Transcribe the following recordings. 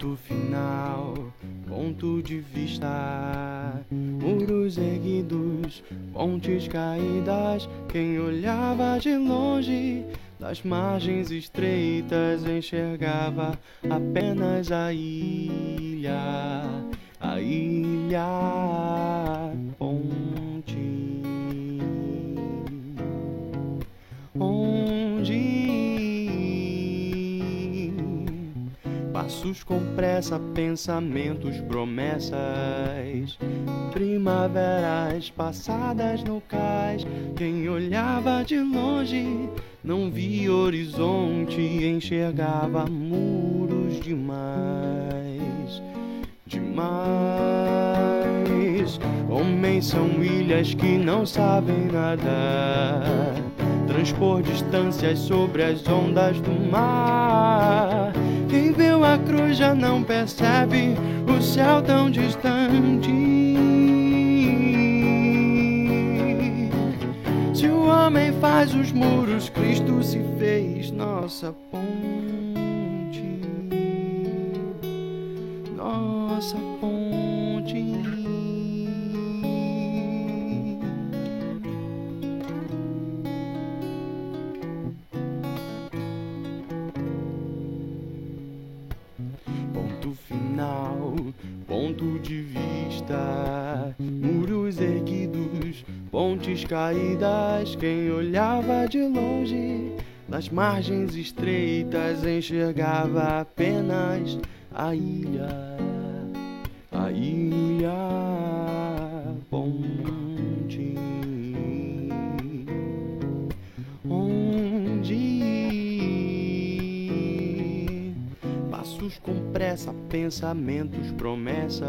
Ponto final, ponto de vista. Muros erguidos, pontes caídas. Quem olhava de longe, das margens estreitas, enxergava apenas a ilha. A ilha, Passos com pressa, pensamentos, promessas. Primaveras passadas no cais. Quem olhava de longe não via horizonte, enxergava muros demais. Demais. Homens são ilhas que não sabem nada. Transpor distâncias sobre as ondas do mar. Quem viu a cruz já não percebe o céu tão distante. Se o homem faz os muros, Cristo se fez nossa ponte. Nossa ponte. Ponto de vista. Muros erguidos, pontes caídas. Quem olhava de longe, nas margens estreitas, enxergava apenas a ilha. A ilha, ponte. Passos com pressa, pensamentos, promessas,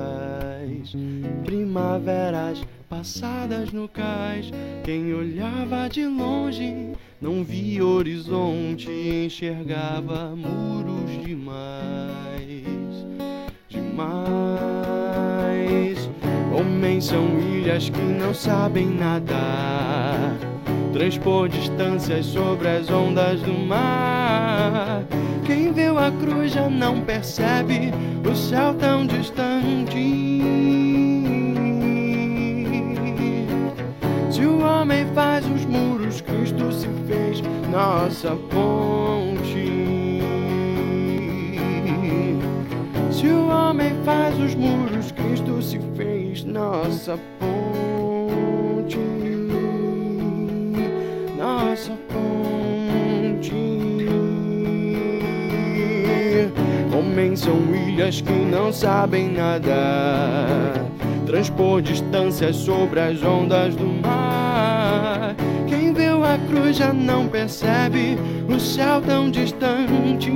primaveras passadas no cais. Quem olhava de longe não via horizonte, enxergava muros demais, demais. Homens são ilhas que não sabem nadar transpor distâncias sobre as ondas do mar. Quem viu a cruz já não percebe o céu tão distante. Se o homem faz os muros, Cristo se fez nossa ponte. Se o homem faz os muros, Cristo se fez nossa ponte nossa ponte. são ilhas que não sabem nadar. Transpor distâncias sobre as ondas do mar. Quem viu a cruz já não percebe o céu tão distante.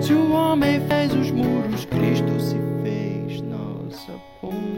Se o homem fez os muros, Cristo se fez nossa ponte.